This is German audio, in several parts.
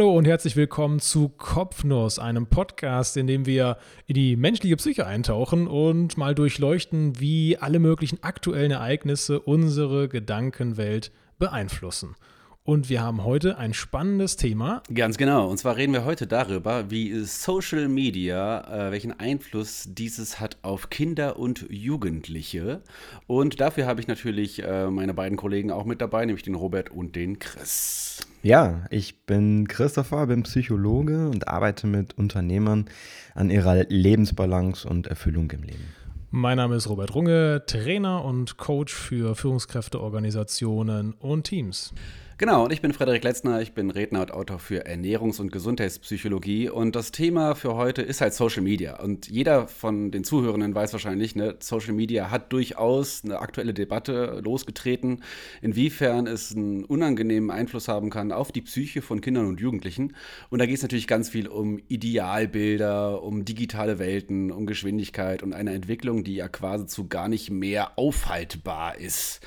Hallo und herzlich willkommen zu Kopfnuss, einem Podcast, in dem wir in die menschliche Psyche eintauchen und mal durchleuchten, wie alle möglichen aktuellen Ereignisse unsere Gedankenwelt beeinflussen. Und wir haben heute ein spannendes Thema. Ganz genau. Und zwar reden wir heute darüber, wie Social Media, äh, welchen Einfluss dieses hat auf Kinder und Jugendliche. Und dafür habe ich natürlich äh, meine beiden Kollegen auch mit dabei, nämlich den Robert und den Chris. Ja, ich bin Christopher, bin Psychologe und arbeite mit Unternehmern an ihrer Lebensbalance und Erfüllung im Leben. Mein Name ist Robert Runge, Trainer und Coach für Führungskräfteorganisationen und Teams. Genau, und ich bin Frederik Letzner, ich bin Redner und Autor für Ernährungs- und Gesundheitspsychologie und das Thema für heute ist halt Social Media. Und jeder von den Zuhörenden weiß wahrscheinlich, ne, Social Media hat durchaus eine aktuelle Debatte losgetreten, inwiefern es einen unangenehmen Einfluss haben kann auf die Psyche von Kindern und Jugendlichen. Und da geht es natürlich ganz viel um Idealbilder, um digitale Welten, um Geschwindigkeit und eine Entwicklung, die ja quasi zu gar nicht mehr aufhaltbar ist.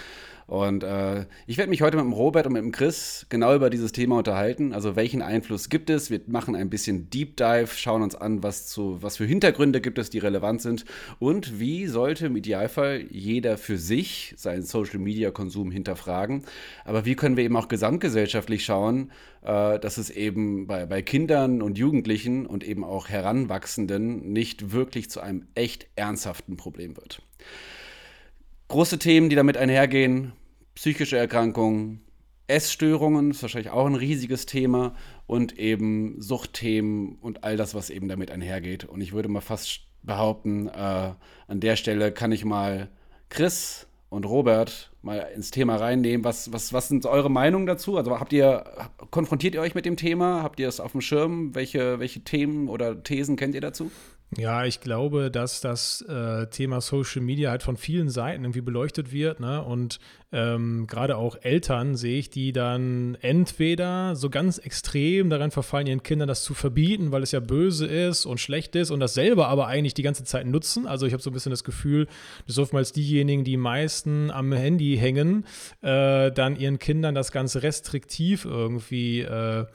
Und äh, ich werde mich heute mit dem Robert und mit dem Chris genau über dieses Thema unterhalten. Also welchen Einfluss gibt es? Wir machen ein bisschen Deep Dive, schauen uns an, was, zu, was für Hintergründe gibt es, die relevant sind. Und wie sollte im Idealfall jeder für sich seinen Social-Media-Konsum hinterfragen. Aber wie können wir eben auch gesamtgesellschaftlich schauen, äh, dass es eben bei, bei Kindern und Jugendlichen und eben auch Heranwachsenden nicht wirklich zu einem echt ernsthaften Problem wird. Große Themen, die damit einhergehen, psychische Erkrankungen, Essstörungen, ist wahrscheinlich auch ein riesiges Thema und eben Suchtthemen und all das, was eben damit einhergeht. Und ich würde mal fast behaupten, äh, an der Stelle kann ich mal Chris und Robert mal ins Thema reinnehmen. Was, was, was sind eure Meinungen dazu? Also habt ihr, konfrontiert ihr euch mit dem Thema? Habt ihr es auf dem Schirm? Welche, welche Themen oder Thesen kennt ihr dazu? Ja, ich glaube, dass das äh, Thema Social Media halt von vielen Seiten irgendwie beleuchtet wird. Ne? Und ähm, gerade auch Eltern sehe ich, die dann entweder so ganz extrem daran verfallen, ihren Kindern das zu verbieten, weil es ja böse ist und schlecht ist und das selber aber eigentlich die ganze Zeit nutzen. Also ich habe so ein bisschen das Gefühl, dass oftmals diejenigen, die meisten am Handy hängen, äh, dann ihren Kindern das ganz restriktiv irgendwie äh,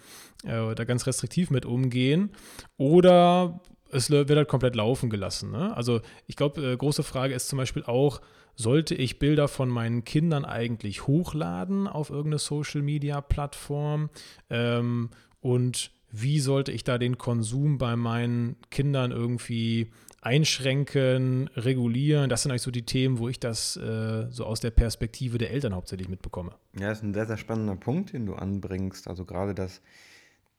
äh da ganz restriktiv mit umgehen. Oder es wird halt komplett laufen gelassen. Ne? Also ich glaube, äh, große Frage ist zum Beispiel auch, sollte ich Bilder von meinen Kindern eigentlich hochladen auf irgendeine Social-Media-Plattform? Ähm, und wie sollte ich da den Konsum bei meinen Kindern irgendwie einschränken, regulieren? Das sind eigentlich so die Themen, wo ich das äh, so aus der Perspektive der Eltern hauptsächlich mitbekomme. Ja, das ist ein sehr, sehr spannender Punkt, den du anbringst. Also gerade das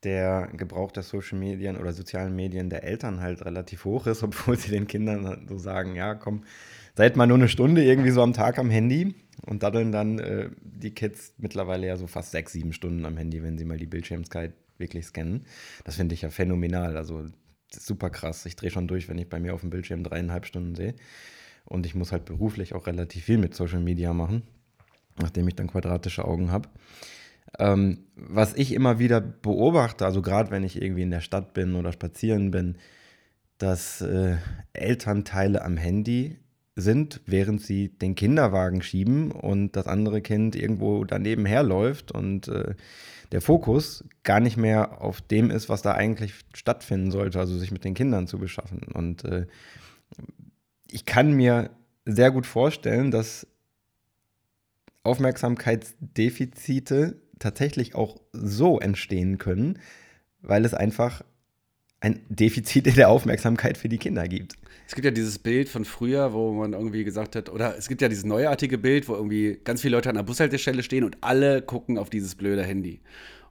der Gebrauch der Social Medien oder sozialen Medien der Eltern halt relativ hoch ist, obwohl sie den Kindern so sagen, ja, komm, seid mal nur eine Stunde irgendwie so am Tag am Handy und daddeln dann äh, die Kids mittlerweile ja so fast sechs, sieben Stunden am Handy, wenn sie mal die Bildschirmzeit wirklich scannen. Das finde ich ja phänomenal, also super krass. Ich drehe schon durch, wenn ich bei mir auf dem Bildschirm dreieinhalb Stunden sehe. Und ich muss halt beruflich auch relativ viel mit Social Media machen, nachdem ich dann quadratische Augen habe. Ähm, was ich immer wieder beobachte, also gerade wenn ich irgendwie in der Stadt bin oder spazieren bin, dass äh, Elternteile am Handy sind, während sie den Kinderwagen schieben und das andere Kind irgendwo daneben herläuft und äh, der Fokus gar nicht mehr auf dem ist, was da eigentlich stattfinden sollte, also sich mit den Kindern zu beschaffen. Und äh, ich kann mir sehr gut vorstellen, dass Aufmerksamkeitsdefizite tatsächlich auch so entstehen können, weil es einfach ein Defizit in der Aufmerksamkeit für die Kinder gibt. Es gibt ja dieses Bild von früher, wo man irgendwie gesagt hat, oder es gibt ja dieses neuartige Bild, wo irgendwie ganz viele Leute an der Bushaltestelle stehen und alle gucken auf dieses blöde Handy.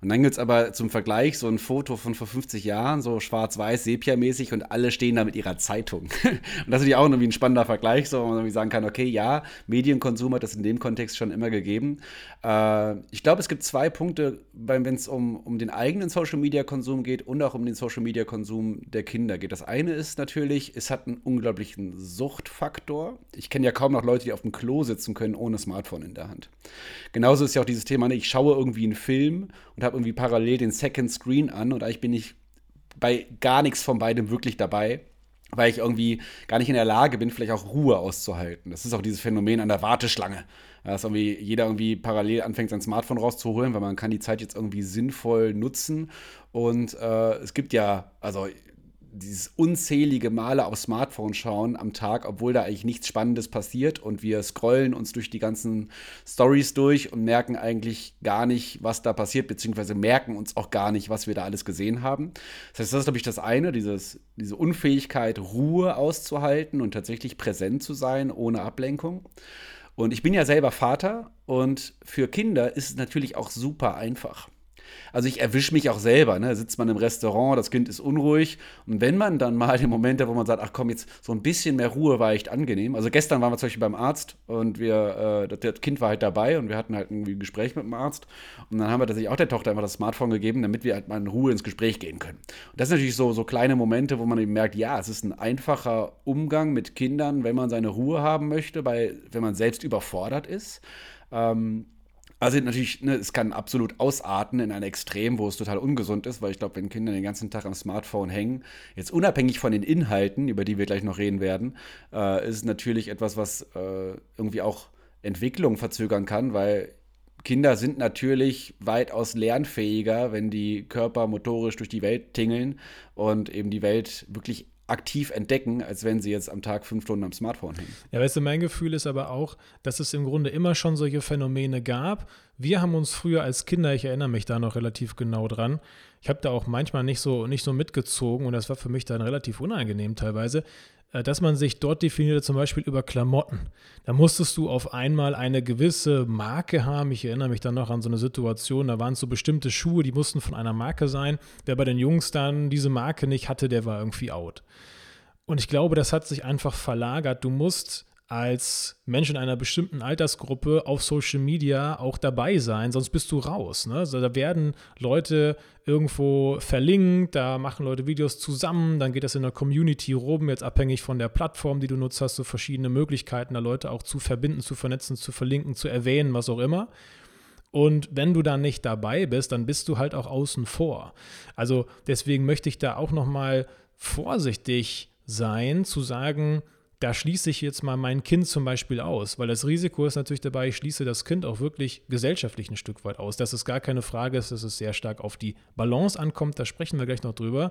Und dann gibt es aber zum Vergleich so ein Foto von vor 50 Jahren, so schwarz-weiß, sepia-mäßig und alle stehen da mit ihrer Zeitung. und das ist ja auch irgendwie ein spannender Vergleich, so, wo man irgendwie sagen kann, okay, ja, Medienkonsum hat das in dem Kontext schon immer gegeben. Äh, ich glaube, es gibt zwei Punkte, wenn es um, um den eigenen Social-Media-Konsum geht und auch um den Social-Media-Konsum der Kinder geht. Das eine ist natürlich, es hat einen unglaublichen Suchtfaktor. Ich kenne ja kaum noch Leute, die auf dem Klo sitzen können ohne Smartphone in der Hand. Genauso ist ja auch dieses Thema, ne, ich schaue irgendwie einen Film und habe irgendwie parallel den Second Screen an und eigentlich bin ich bei gar nichts von beidem wirklich dabei. weil ich irgendwie gar nicht in der Lage bin, vielleicht auch Ruhe auszuhalten. Das ist auch dieses Phänomen an der Warteschlange. Dass irgendwie jeder irgendwie parallel anfängt, sein Smartphone rauszuholen, weil man kann die Zeit jetzt irgendwie sinnvoll nutzen. Und äh, es gibt ja, also dieses unzählige Male aufs Smartphone schauen am Tag, obwohl da eigentlich nichts Spannendes passiert und wir scrollen uns durch die ganzen Stories durch und merken eigentlich gar nicht, was da passiert, beziehungsweise merken uns auch gar nicht, was wir da alles gesehen haben. Das heißt, das ist, glaube ich, das eine, dieses, diese Unfähigkeit, Ruhe auszuhalten und tatsächlich präsent zu sein, ohne Ablenkung. Und ich bin ja selber Vater und für Kinder ist es natürlich auch super einfach. Also ich erwische mich auch selber, ne? Sitzt man im Restaurant, das Kind ist unruhig. Und wenn man dann mal den Moment hat, wo man sagt, ach komm, jetzt so ein bisschen mehr Ruhe war echt angenehm. Also gestern waren wir zum Beispiel beim Arzt und wir, äh, das Kind war halt dabei und wir hatten halt ein Gespräch mit dem Arzt. Und dann haben wir tatsächlich auch der Tochter einfach das Smartphone gegeben, damit wir halt mal in Ruhe ins Gespräch gehen können. Und das sind natürlich so, so kleine Momente, wo man eben merkt, ja, es ist ein einfacher Umgang mit Kindern, wenn man seine Ruhe haben möchte, weil, wenn man selbst überfordert ist. Ähm, also natürlich, ne, es kann absolut ausarten in ein Extrem, wo es total ungesund ist, weil ich glaube, wenn Kinder den ganzen Tag am Smartphone hängen, jetzt unabhängig von den Inhalten, über die wir gleich noch reden werden, äh, ist es natürlich etwas, was äh, irgendwie auch Entwicklung verzögern kann, weil Kinder sind natürlich weitaus lernfähiger, wenn die Körper motorisch durch die Welt tingeln und eben die Welt wirklich aktiv entdecken, als wenn sie jetzt am Tag fünf Stunden am Smartphone hängen. Ja, weißt du, mein Gefühl ist aber auch, dass es im Grunde immer schon solche Phänomene gab. Wir haben uns früher als Kinder, ich erinnere mich da noch relativ genau dran, ich habe da auch manchmal nicht so, nicht so mitgezogen und das war für mich dann relativ unangenehm teilweise. Äh, dass man sich dort definierte, zum Beispiel über Klamotten. Da musstest du auf einmal eine gewisse Marke haben. Ich erinnere mich dann noch an so eine Situation, da waren so bestimmte Schuhe, die mussten von einer Marke sein. Wer bei den Jungs dann diese Marke nicht hatte, der war irgendwie out. Und ich glaube, das hat sich einfach verlagert. Du musst als Mensch in einer bestimmten Altersgruppe auf Social Media auch dabei sein, sonst bist du raus. Ne? Also da werden Leute irgendwo verlinkt, da machen Leute Videos zusammen, dann geht das in der Community rum, jetzt abhängig von der Plattform, die du nutzt, hast du verschiedene Möglichkeiten, da Leute auch zu verbinden, zu vernetzen, zu verlinken, zu erwähnen, was auch immer. Und wenn du dann nicht dabei bist, dann bist du halt auch außen vor. Also deswegen möchte ich da auch nochmal vorsichtig sein, zu sagen, da schließe ich jetzt mal mein Kind zum Beispiel aus, weil das Risiko ist natürlich dabei, ich schließe das Kind auch wirklich gesellschaftlich ein Stück weit aus. Dass es gar keine Frage ist, dass es sehr stark auf die Balance ankommt, da sprechen wir gleich noch drüber.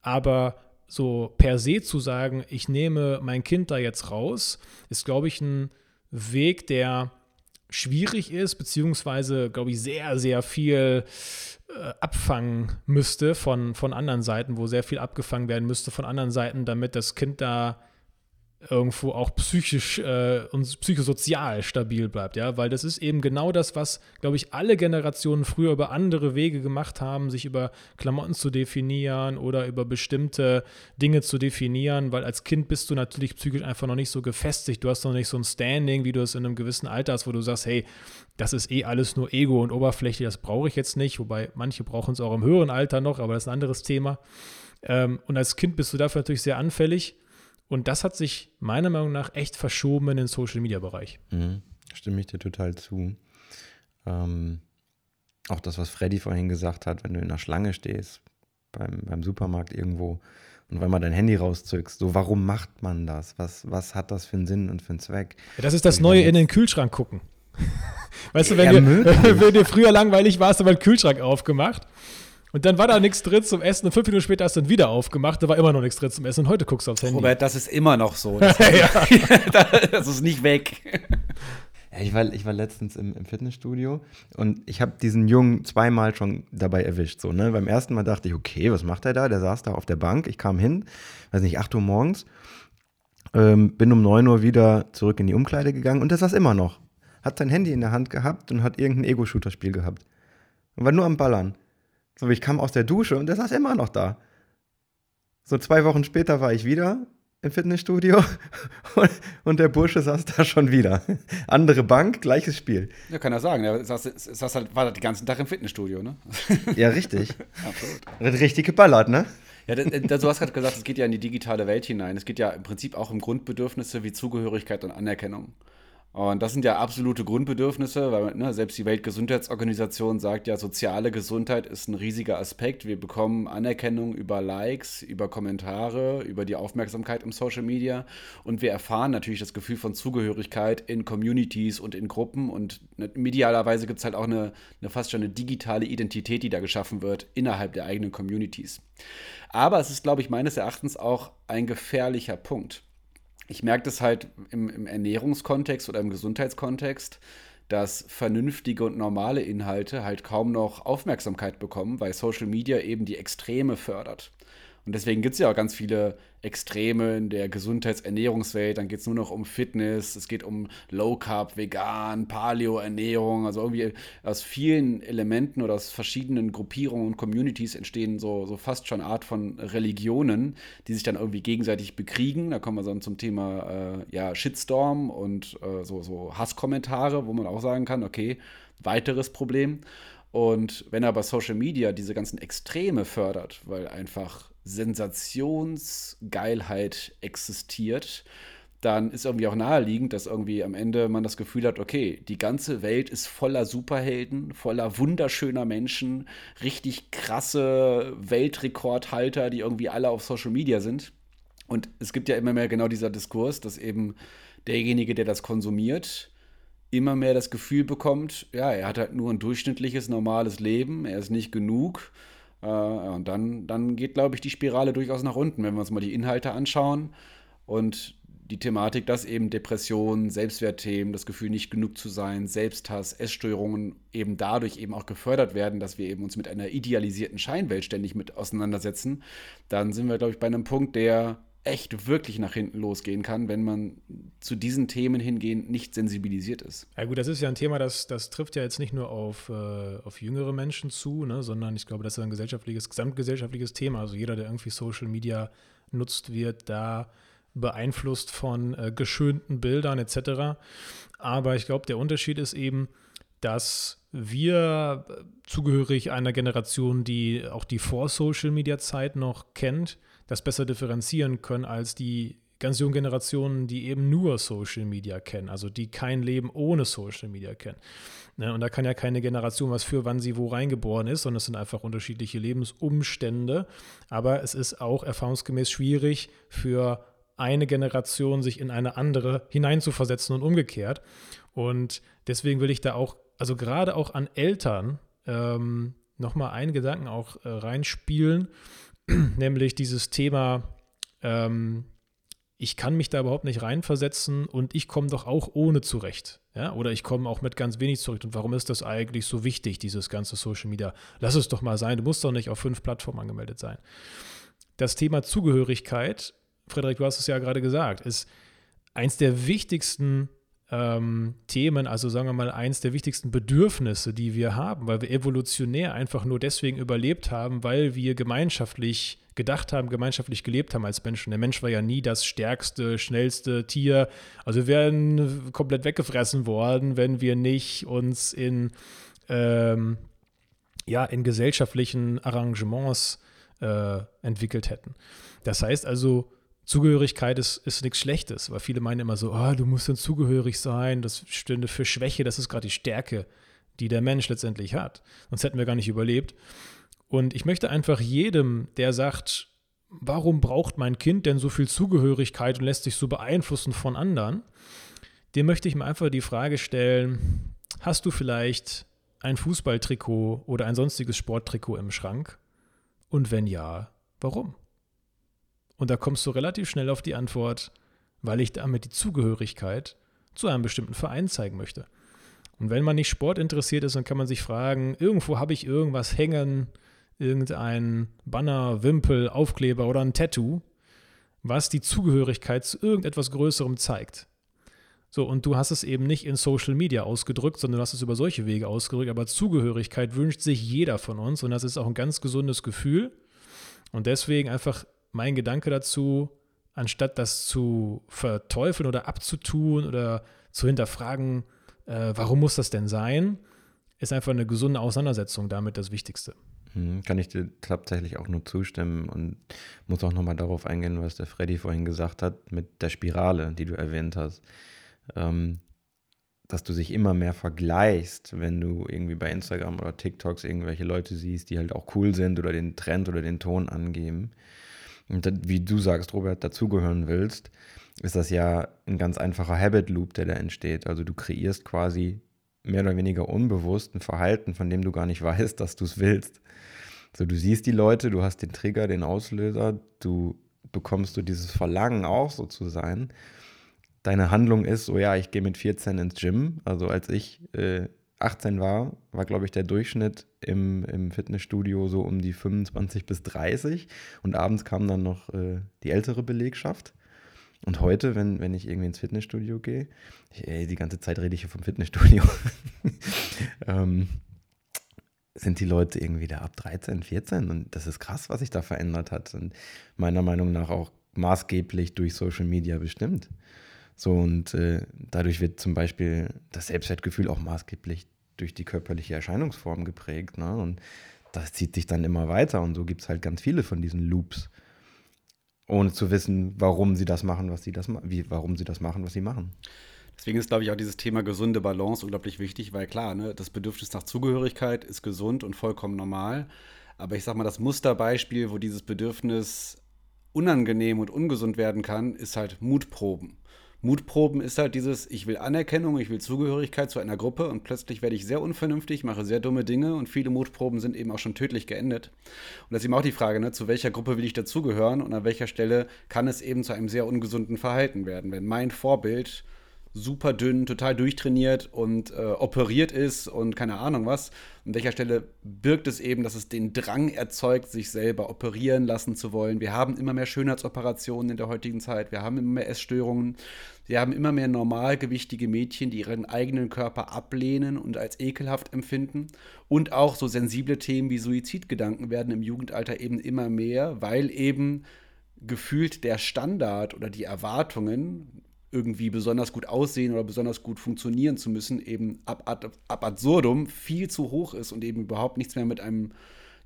Aber so per se zu sagen, ich nehme mein Kind da jetzt raus, ist, glaube ich, ein Weg, der schwierig ist, beziehungsweise, glaube ich, sehr, sehr viel äh, abfangen müsste von, von anderen Seiten, wo sehr viel abgefangen werden müsste von anderen Seiten, damit das Kind da irgendwo auch psychisch äh, und psychosozial stabil bleibt, ja, weil das ist eben genau das, was, glaube ich, alle Generationen früher über andere Wege gemacht haben, sich über Klamotten zu definieren oder über bestimmte Dinge zu definieren, weil als Kind bist du natürlich psychisch einfach noch nicht so gefestigt, du hast noch nicht so ein Standing, wie du es in einem gewissen Alter hast, wo du sagst, hey, das ist eh alles nur Ego und Oberfläche, das brauche ich jetzt nicht, wobei manche brauchen es auch im höheren Alter noch, aber das ist ein anderes Thema. Ähm, und als Kind bist du dafür natürlich sehr anfällig und das hat sich meiner Meinung nach echt verschoben in den Social-Media-Bereich. Mhm. Stimme ich dir total zu. Ähm, auch das, was Freddy vorhin gesagt hat, wenn du in der Schlange stehst, beim, beim Supermarkt irgendwo und wenn man dein Handy rauszückst, so warum macht man das? Was, was hat das für einen Sinn und für einen Zweck? Ja, das ist das Neue in den Kühlschrank gucken. Weißt du, wenn, ja, dir, wenn dir früher langweilig war, hast du mal den Kühlschrank aufgemacht und dann war da nichts drin zum Essen und fünf Minuten später hast du dann wieder aufgemacht, da war immer noch nichts drin zum Essen und heute guckst du aufs Handy. Robert, das ist immer noch so. Das, das ist nicht weg. Ja, ich, war, ich war letztens im, im Fitnessstudio und ich habe diesen Jungen zweimal schon dabei erwischt. So, ne? Beim ersten Mal dachte ich, okay, was macht er da? Der saß da auf der Bank. Ich kam hin, weiß nicht, 8 Uhr morgens, ähm, bin um 9 Uhr wieder zurück in die Umkleide gegangen und der saß immer noch. Hat sein Handy in der Hand gehabt und hat irgendein Ego-Shooter-Spiel gehabt. Und war nur am Ballern. So, ich kam aus der Dusche und der saß immer noch da. So zwei Wochen später war ich wieder im Fitnessstudio und, und der Bursche saß da schon wieder. Andere Bank, gleiches Spiel. Ja, kann er sagen. Er saß, saß halt, war halt den ganzen Tag im Fitnessstudio, ne? Ja, richtig. Absolut. Richtig geballert, ne? Ja, du hast gerade gesagt, es geht ja in die digitale Welt hinein. Es geht ja im Prinzip auch um Grundbedürfnisse wie Zugehörigkeit und Anerkennung. Und das sind ja absolute Grundbedürfnisse, weil ne, selbst die Weltgesundheitsorganisation sagt ja, soziale Gesundheit ist ein riesiger Aspekt. Wir bekommen Anerkennung über Likes, über Kommentare, über die Aufmerksamkeit im Social Media und wir erfahren natürlich das Gefühl von Zugehörigkeit in Communities und in Gruppen und ne, medialerweise gibt es halt auch eine, eine fast schon eine digitale Identität, die da geschaffen wird innerhalb der eigenen Communities. Aber es ist, glaube ich, meines Erachtens auch ein gefährlicher Punkt ich merke das halt im, im Ernährungskontext oder im Gesundheitskontext, dass vernünftige und normale Inhalte halt kaum noch Aufmerksamkeit bekommen, weil Social Media eben die Extreme fördert. Und deswegen gibt es ja auch ganz viele Extreme in der Gesundheitsernährungswelt. Dann geht es nur noch um Fitness, es geht um Low Carb, Vegan, Paleo-Ernährung. Also irgendwie aus vielen Elementen oder aus verschiedenen Gruppierungen und Communities entstehen so, so fast schon Art von Religionen, die sich dann irgendwie gegenseitig bekriegen. Da kommen wir dann zum Thema äh, ja, Shitstorm und äh, so, so Hasskommentare, wo man auch sagen kann, okay, weiteres Problem. Und wenn aber Social Media diese ganzen Extreme fördert, weil einfach Sensationsgeilheit existiert, dann ist irgendwie auch naheliegend, dass irgendwie am Ende man das Gefühl hat, okay, die ganze Welt ist voller Superhelden, voller wunderschöner Menschen, richtig krasse Weltrekordhalter, die irgendwie alle auf Social Media sind. Und es gibt ja immer mehr genau dieser Diskurs, dass eben derjenige, der das konsumiert, immer mehr das Gefühl bekommt, ja, er hat halt nur ein durchschnittliches, normales Leben, er ist nicht genug. Äh, und dann, dann geht, glaube ich, die Spirale durchaus nach unten, wenn wir uns mal die Inhalte anschauen und die Thematik, dass eben Depressionen, Selbstwertthemen, das Gefühl, nicht genug zu sein, Selbsthass, Essstörungen eben dadurch eben auch gefördert werden, dass wir eben uns mit einer idealisierten Scheinwelt ständig mit auseinandersetzen, dann sind wir, glaube ich, bei einem Punkt, der echt wirklich nach hinten losgehen kann, wenn man zu diesen Themen hingehend nicht sensibilisiert ist. Ja gut, das ist ja ein Thema, das, das trifft ja jetzt nicht nur auf, äh, auf jüngere Menschen zu, ne, sondern ich glaube, das ist ein gesellschaftliches, gesamtgesellschaftliches Thema. Also jeder, der irgendwie Social Media nutzt, wird da beeinflusst von äh, geschönten Bildern etc. Aber ich glaube, der Unterschied ist eben, dass wir äh, zugehörig einer Generation, die auch die Vor-Social-Media-Zeit noch kennt, das besser differenzieren können als die ganz jungen Generationen, die eben nur Social Media kennen, also die kein Leben ohne Social Media kennen. Ne, und da kann ja keine Generation was für, wann sie wo reingeboren ist, sondern es sind einfach unterschiedliche Lebensumstände. Aber es ist auch erfahrungsgemäß schwierig für eine Generation sich in eine andere hineinzuversetzen und umgekehrt. Und deswegen will ich da auch, also gerade auch an Eltern, ähm, nochmal einen Gedanken auch äh, reinspielen nämlich dieses Thema, ähm, ich kann mich da überhaupt nicht reinversetzen und ich komme doch auch ohne zurecht. Ja? Oder ich komme auch mit ganz wenig zurecht. Und warum ist das eigentlich so wichtig, dieses ganze Social Media? Lass es doch mal sein, du musst doch nicht auf fünf Plattformen angemeldet sein. Das Thema Zugehörigkeit, Frederik, du hast es ja gerade gesagt, ist eins der wichtigsten ähm, Themen, also sagen wir mal eins der wichtigsten Bedürfnisse, die wir haben, weil wir evolutionär einfach nur deswegen überlebt haben, weil wir gemeinschaftlich gedacht haben, gemeinschaftlich gelebt haben als Menschen. Der Mensch war ja nie das stärkste, schnellste Tier. Also wir wären komplett weggefressen worden, wenn wir nicht uns in, ähm, ja, in gesellschaftlichen Arrangements äh, entwickelt hätten. Das heißt also, Zugehörigkeit ist, ist nichts Schlechtes, weil viele meinen immer so, oh, du musst dann zugehörig sein, das stünde für Schwäche, das ist gerade die Stärke, die der Mensch letztendlich hat. Sonst hätten wir gar nicht überlebt. Und ich möchte einfach jedem, der sagt, warum braucht mein Kind denn so viel Zugehörigkeit und lässt sich so beeinflussen von anderen, dem möchte ich mir einfach die Frage stellen, hast du vielleicht ein Fußballtrikot oder ein sonstiges Sporttrikot im Schrank? Und wenn ja, warum? Und da kommst du relativ schnell auf die Antwort, weil ich damit die Zugehörigkeit zu einem bestimmten Verein zeigen möchte. Und wenn man nicht Sport interessiert ist, dann kann man sich fragen, irgendwo habe ich irgendwas hängen, irgendein Banner, Wimpel, Aufkleber oder ein Tattoo, was die Zugehörigkeit zu irgendetwas Größerem zeigt. So, und du hast es eben nicht in Social Media ausgedrückt, sondern du hast es über solche Wege ausgedrückt, aber Zugehörigkeit wünscht sich jeder von uns und das ist auch ein ganz gesundes Gefühl. Und deswegen einfach mein Gedanke dazu, anstatt das zu verteufeln oder abzutun oder zu hinterfragen, äh, warum muss das denn sein, ist einfach eine gesunde Auseinandersetzung damit das Wichtigste. Hm, kann ich dir tatsächlich auch nur zustimmen und muss auch nochmal darauf eingehen, was der Freddy vorhin gesagt hat mit der Spirale, die du erwähnt hast. Ähm, dass du sich immer mehr vergleichst, wenn du irgendwie bei Instagram oder TikToks irgendwelche Leute siehst, die halt auch cool sind oder den Trend oder den Ton angeben. Und wie du sagst, Robert, dazugehören willst, ist das ja ein ganz einfacher Habit Loop, der da entsteht. Also du kreierst quasi mehr oder weniger unbewusst ein Verhalten, von dem du gar nicht weißt, dass du es willst. So, du siehst die Leute, du hast den Trigger, den Auslöser, du bekommst du dieses Verlangen auch so zu sein deine Handlung ist, so ja, ich gehe mit 14 ins Gym. Also als ich äh, 18 war, war, glaube ich, der Durchschnitt im, im Fitnessstudio so um die 25 bis 30. Und abends kam dann noch äh, die ältere Belegschaft. Und heute, wenn, wenn ich irgendwie ins Fitnessstudio gehe, ey, die ganze Zeit rede ich hier vom Fitnessstudio, ähm, sind die Leute irgendwie da ab 13, 14. Und das ist krass, was sich da verändert hat. Und meiner Meinung nach auch maßgeblich durch Social Media bestimmt. So und äh, dadurch wird zum Beispiel das Selbstwertgefühl auch maßgeblich durch die körperliche Erscheinungsform geprägt. Ne? Und das zieht sich dann immer weiter und so gibt es halt ganz viele von diesen Loops, ohne zu wissen, warum sie das machen, was sie das wie, warum sie das machen, was sie machen. Deswegen ist, glaube ich, auch dieses Thema gesunde Balance unglaublich wichtig, weil klar, ne, das Bedürfnis nach Zugehörigkeit ist gesund und vollkommen normal. Aber ich sag mal, das Musterbeispiel, wo dieses Bedürfnis unangenehm und ungesund werden kann, ist halt Mutproben. Mutproben ist halt dieses, ich will Anerkennung, ich will Zugehörigkeit zu einer Gruppe und plötzlich werde ich sehr unvernünftig, mache sehr dumme Dinge und viele Mutproben sind eben auch schon tödlich geendet. Und das ist eben auch die Frage, ne, zu welcher Gruppe will ich dazugehören und an welcher Stelle kann es eben zu einem sehr ungesunden Verhalten werden. Wenn mein Vorbild super dünn, total durchtrainiert und äh, operiert ist und keine Ahnung was. An welcher Stelle birgt es eben, dass es den Drang erzeugt, sich selber operieren lassen zu wollen. Wir haben immer mehr Schönheitsoperationen in der heutigen Zeit. Wir haben immer mehr Essstörungen. Wir haben immer mehr normalgewichtige Mädchen, die ihren eigenen Körper ablehnen und als ekelhaft empfinden. Und auch so sensible Themen wie Suizidgedanken werden im Jugendalter eben immer mehr, weil eben gefühlt der Standard oder die Erwartungen irgendwie besonders gut aussehen oder besonders gut funktionieren zu müssen, eben ab, ab, ab absurdum viel zu hoch ist und eben überhaupt nichts mehr mit einem,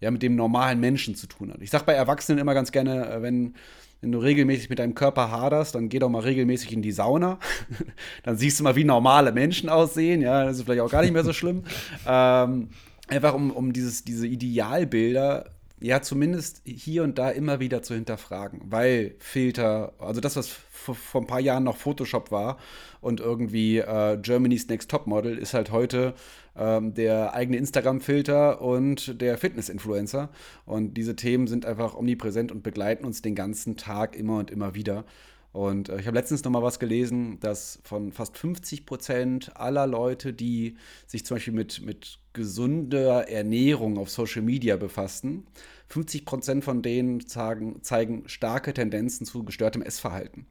ja, mit dem normalen Menschen zu tun hat. Ich sage bei Erwachsenen immer ganz gerne, äh, wenn, wenn du regelmäßig mit deinem Körper haderst, dann geh doch mal regelmäßig in die Sauna. dann siehst du mal, wie normale Menschen aussehen. Ja, das ist vielleicht auch gar nicht mehr so schlimm. ähm, einfach um, um dieses, diese Idealbilder ja zumindest hier und da immer wieder zu hinterfragen, weil Filter, also das, was vor ein paar Jahren noch Photoshop war und irgendwie äh, Germany's Next Top Model ist halt heute ähm, der eigene Instagram-Filter und der Fitness-Influencer. Und diese Themen sind einfach omnipräsent und begleiten uns den ganzen Tag immer und immer wieder. Und äh, ich habe letztens noch mal was gelesen, dass von fast 50 Prozent aller Leute, die sich zum Beispiel mit, mit gesunder Ernährung auf Social Media befassen, 50 Prozent von denen zeigen, zeigen starke Tendenzen zu gestörtem Essverhalten.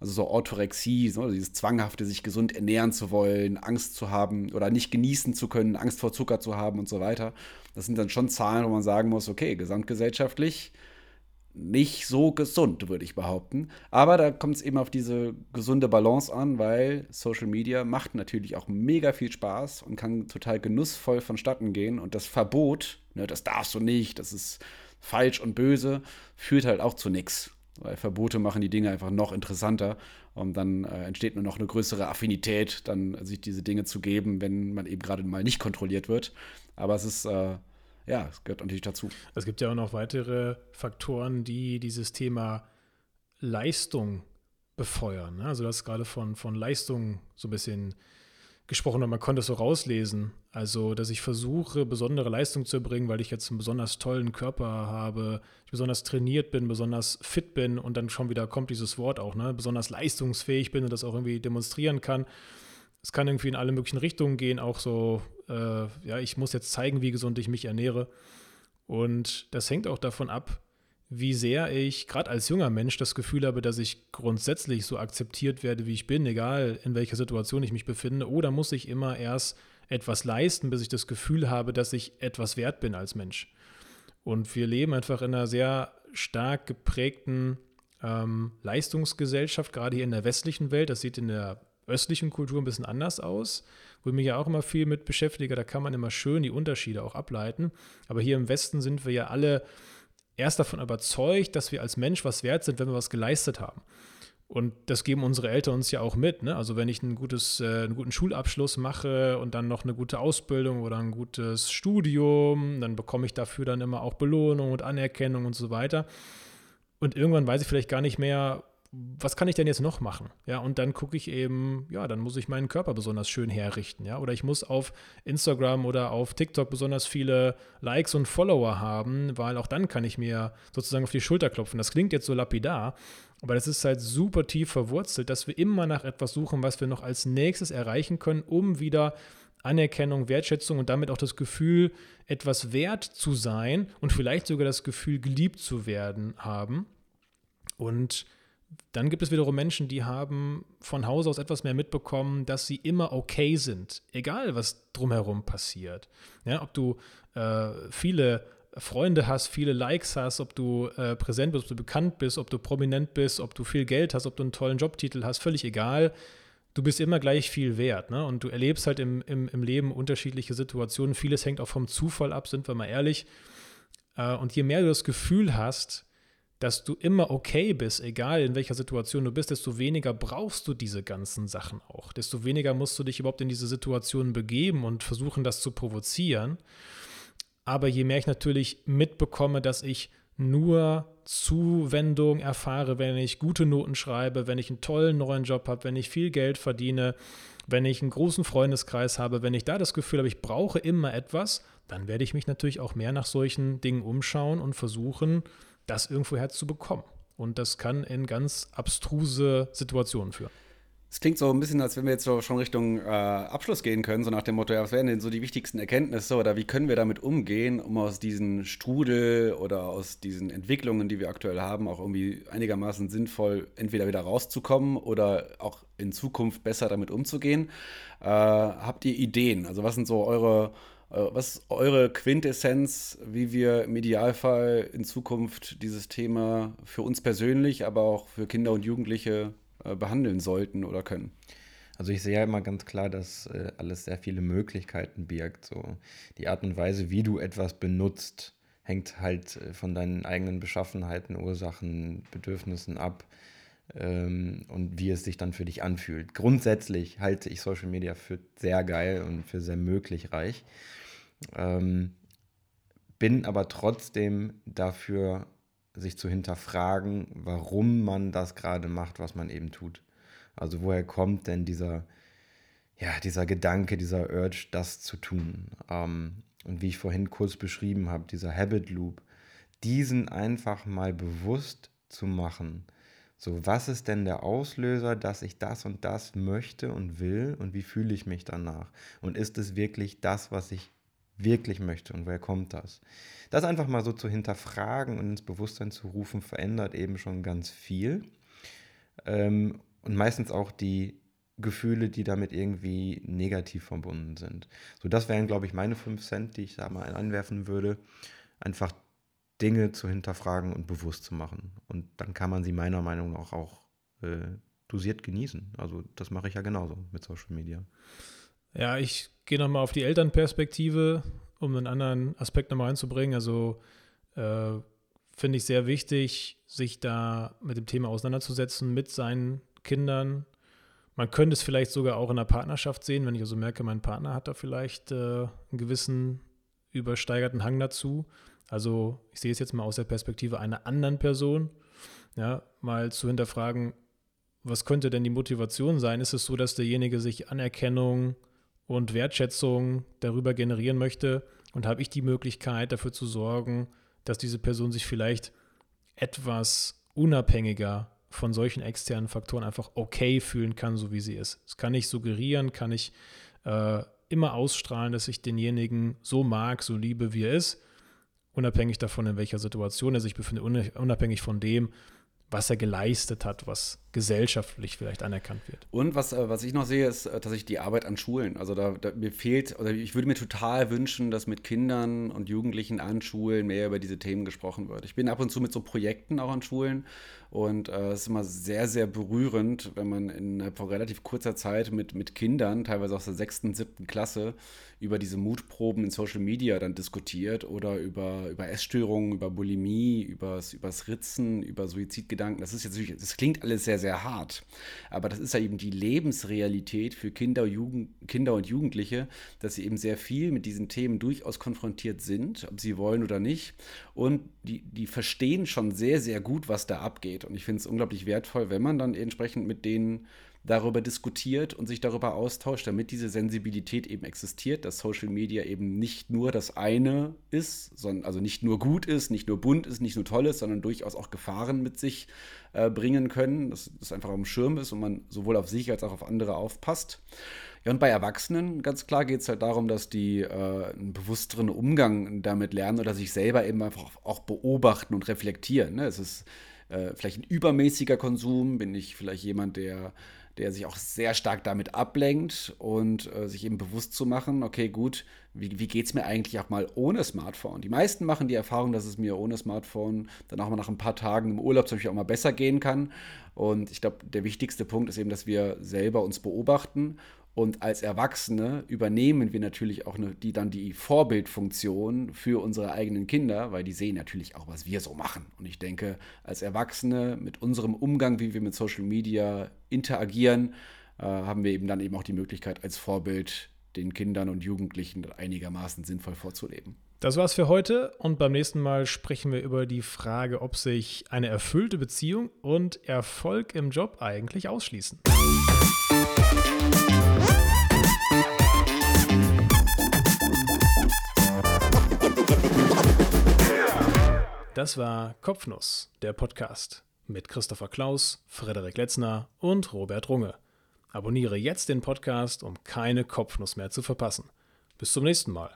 Also so Orthorexie, so dieses zwanghafte, sich gesund ernähren zu wollen, Angst zu haben oder nicht genießen zu können, Angst vor Zucker zu haben und so weiter. Das sind dann schon Zahlen, wo man sagen muss, okay, gesamtgesellschaftlich nicht so gesund, würde ich behaupten. Aber da kommt es eben auf diese gesunde Balance an, weil Social Media macht natürlich auch mega viel Spaß und kann total genussvoll vonstatten gehen. Und das Verbot, ne, das darfst du nicht, das ist falsch und böse, führt halt auch zu nichts. Weil Verbote machen die Dinge einfach noch interessanter und dann äh, entsteht nur noch eine größere Affinität, dann sich diese Dinge zu geben, wenn man eben gerade mal nicht kontrolliert wird. Aber es ist äh, ja, es gehört natürlich dazu. Es gibt ja auch noch weitere Faktoren, die dieses Thema Leistung befeuern. Ne? Also das ist gerade von, von Leistung so ein bisschen gesprochen und man konnte es so rauslesen. Also, dass ich versuche, besondere Leistung zu erbringen, weil ich jetzt einen besonders tollen Körper habe, ich besonders trainiert bin, besonders fit bin und dann schon wieder kommt dieses Wort auch, ne? besonders leistungsfähig bin und das auch irgendwie demonstrieren kann. Es kann irgendwie in alle möglichen Richtungen gehen, auch so, äh, ja, ich muss jetzt zeigen, wie gesund ich mich ernähre. Und das hängt auch davon ab, wie sehr ich gerade als junger Mensch das Gefühl habe, dass ich grundsätzlich so akzeptiert werde, wie ich bin, egal in welcher Situation ich mich befinde, oder muss ich immer erst etwas leisten, bis ich das Gefühl habe, dass ich etwas wert bin als Mensch. Und wir leben einfach in einer sehr stark geprägten ähm, Leistungsgesellschaft, gerade hier in der westlichen Welt. Das sieht in der östlichen Kultur ein bisschen anders aus, wo ich mich ja auch immer viel mit beschäftige. Da kann man immer schön die Unterschiede auch ableiten. Aber hier im Westen sind wir ja alle erst davon überzeugt, dass wir als Mensch was wert sind, wenn wir was geleistet haben. Und das geben unsere Eltern uns ja auch mit. Ne? Also wenn ich ein gutes, äh, einen guten Schulabschluss mache und dann noch eine gute Ausbildung oder ein gutes Studium, dann bekomme ich dafür dann immer auch Belohnung und Anerkennung und so weiter. Und irgendwann weiß ich vielleicht gar nicht mehr, was kann ich denn jetzt noch machen? Ja, und dann gucke ich eben, ja, dann muss ich meinen Körper besonders schön herrichten, ja, oder ich muss auf Instagram oder auf TikTok besonders viele Likes und Follower haben, weil auch dann kann ich mir sozusagen auf die Schulter klopfen. Das klingt jetzt so lapidar, aber das ist halt super tief verwurzelt, dass wir immer nach etwas suchen, was wir noch als nächstes erreichen können, um wieder Anerkennung, Wertschätzung und damit auch das Gefühl, etwas wert zu sein und vielleicht sogar das Gefühl, geliebt zu werden haben. Und dann gibt es wiederum Menschen, die haben von Haus aus etwas mehr mitbekommen, dass sie immer okay sind, egal was drumherum passiert. Ja, ob du äh, viele Freunde hast, viele Likes hast, ob du äh, präsent bist, ob du bekannt bist, ob du prominent bist, ob du viel Geld hast, ob du einen tollen Jobtitel hast, völlig egal. Du bist immer gleich viel wert. Ne? Und du erlebst halt im, im, im Leben unterschiedliche Situationen. Vieles hängt auch vom Zufall ab, sind wir mal ehrlich. Äh, und je mehr du das Gefühl hast, dass du immer okay bist, egal in welcher Situation du bist, desto weniger brauchst du diese ganzen Sachen auch. Desto weniger musst du dich überhaupt in diese Situation begeben und versuchen, das zu provozieren. Aber je mehr ich natürlich mitbekomme, dass ich nur Zuwendung erfahre, wenn ich gute Noten schreibe, wenn ich einen tollen neuen Job habe, wenn ich viel Geld verdiene, wenn ich einen großen Freundeskreis habe, wenn ich da das Gefühl habe, ich brauche immer etwas, dann werde ich mich natürlich auch mehr nach solchen Dingen umschauen und versuchen, das irgendwoher zu bekommen. Und das kann in ganz abstruse Situationen führen. Es klingt so ein bisschen, als wenn wir jetzt so schon Richtung äh, Abschluss gehen können, so nach dem Motto, ja, was wären denn so die wichtigsten Erkenntnisse oder wie können wir damit umgehen, um aus diesen Strudel oder aus diesen Entwicklungen, die wir aktuell haben, auch irgendwie einigermaßen sinnvoll entweder wieder rauszukommen oder auch in Zukunft besser damit umzugehen. Äh, habt ihr Ideen? Also was sind so eure was ist eure Quintessenz, wie wir im Idealfall in Zukunft dieses Thema für uns persönlich, aber auch für Kinder und Jugendliche äh, behandeln sollten oder können? Also ich sehe ja immer ganz klar, dass äh, alles sehr viele Möglichkeiten birgt. So die Art und Weise, wie du etwas benutzt, hängt halt von deinen eigenen Beschaffenheiten, Ursachen, Bedürfnissen ab und wie es sich dann für dich anfühlt. Grundsätzlich halte ich Social Media für sehr geil und für sehr möglich reich. Ähm, bin aber trotzdem dafür, sich zu hinterfragen, warum man das gerade macht, was man eben tut. Also woher kommt denn dieser, ja, dieser Gedanke, dieser Urge, das zu tun? Ähm, und wie ich vorhin kurz beschrieben habe, dieser Habit Loop, diesen einfach mal bewusst zu machen. So, was ist denn der Auslöser, dass ich das und das möchte und will und wie fühle ich mich danach? Und ist es wirklich das, was ich wirklich möchte und woher kommt das? Das einfach mal so zu hinterfragen und ins Bewusstsein zu rufen, verändert eben schon ganz viel. Ähm, und meistens auch die Gefühle, die damit irgendwie negativ verbunden sind. So, das wären, glaube ich, meine 5 Cent, die ich da mal einwerfen würde. Einfach Dinge zu hinterfragen und bewusst zu machen. Und dann kann man sie meiner Meinung nach auch äh, dosiert genießen. Also das mache ich ja genauso mit Social Media. Ja, ich gehe nochmal auf die Elternperspektive, um einen anderen Aspekt nochmal einzubringen. Also äh, finde ich sehr wichtig, sich da mit dem Thema auseinanderzusetzen mit seinen Kindern. Man könnte es vielleicht sogar auch in der Partnerschaft sehen, wenn ich also merke, mein Partner hat da vielleicht äh, einen gewissen übersteigerten Hang dazu. Also ich sehe es jetzt mal aus der Perspektive einer anderen Person, ja, mal zu hinterfragen, was könnte denn die Motivation sein? Ist es so, dass derjenige sich Anerkennung und Wertschätzung darüber generieren möchte und habe ich die Möglichkeit dafür zu sorgen, dass diese Person sich vielleicht etwas unabhängiger von solchen externen Faktoren einfach okay fühlen kann, so wie sie ist. Das kann ich suggerieren, kann ich äh, immer ausstrahlen, dass ich denjenigen so mag, so liebe, wie er ist, unabhängig davon, in welcher Situation er sich befindet, unabhängig von dem, was er geleistet hat, was gesellschaftlich vielleicht anerkannt wird. Und was, äh, was ich noch sehe, ist äh, tatsächlich die Arbeit an Schulen. Also da, da, mir fehlt, oder ich würde mir total wünschen, dass mit Kindern und Jugendlichen an Schulen mehr über diese Themen gesprochen wird. Ich bin ab und zu mit so Projekten auch an Schulen Und äh, es ist immer sehr, sehr berührend, wenn man in vor relativ kurzer Zeit mit, mit Kindern, teilweise aus der sechsten, siebten Klasse, über diese Mutproben in Social Media dann diskutiert oder über, über Essstörungen, über Bulimie, übers, übers Ritzen, über Suizidgedanken. Das ist jetzt das klingt alles sehr, sehr hart. Aber das ist ja eben die Lebensrealität für Kinder, Jugend, Kinder und Jugendliche, dass sie eben sehr viel mit diesen Themen durchaus konfrontiert sind, ob sie wollen oder nicht. Und die, die verstehen schon sehr, sehr gut, was da abgeht. Und ich finde es unglaublich wertvoll, wenn man dann entsprechend mit denen darüber diskutiert und sich darüber austauscht, damit diese Sensibilität eben existiert, dass Social Media eben nicht nur das eine ist, sondern also nicht nur gut ist, nicht nur bunt ist, nicht nur toll ist, sondern durchaus auch Gefahren mit sich äh, bringen können, dass das einfach auf dem Schirm ist und man sowohl auf sich als auch auf andere aufpasst. Ja, und bei Erwachsenen, ganz klar, geht es halt darum, dass die äh, einen bewussteren Umgang damit lernen oder sich selber eben einfach auch beobachten und reflektieren. Ne? Es ist äh, vielleicht ein übermäßiger Konsum, bin ich vielleicht jemand, der der sich auch sehr stark damit ablenkt und äh, sich eben bewusst zu machen, okay, gut, wie, wie geht es mir eigentlich auch mal ohne Smartphone? Die meisten machen die Erfahrung, dass es mir ohne Smartphone dann auch mal nach ein paar Tagen im Urlaub zum Beispiel auch mal besser gehen kann. Und ich glaube, der wichtigste Punkt ist eben, dass wir selber uns beobachten und als Erwachsene übernehmen wir natürlich auch eine, die dann die Vorbildfunktion für unsere eigenen Kinder, weil die sehen natürlich auch, was wir so machen. Und ich denke, als Erwachsene mit unserem Umgang, wie wir mit Social Media interagieren, äh, haben wir eben dann eben auch die Möglichkeit, als Vorbild den Kindern und Jugendlichen einigermaßen sinnvoll vorzuleben. Das war's für heute und beim nächsten Mal sprechen wir über die Frage, ob sich eine erfüllte Beziehung und Erfolg im Job eigentlich ausschließen. Das war Kopfnuss, der Podcast mit Christopher Klaus, Frederik Letzner und Robert Runge. Abonniere jetzt den Podcast, um keine Kopfnuss mehr zu verpassen. Bis zum nächsten Mal.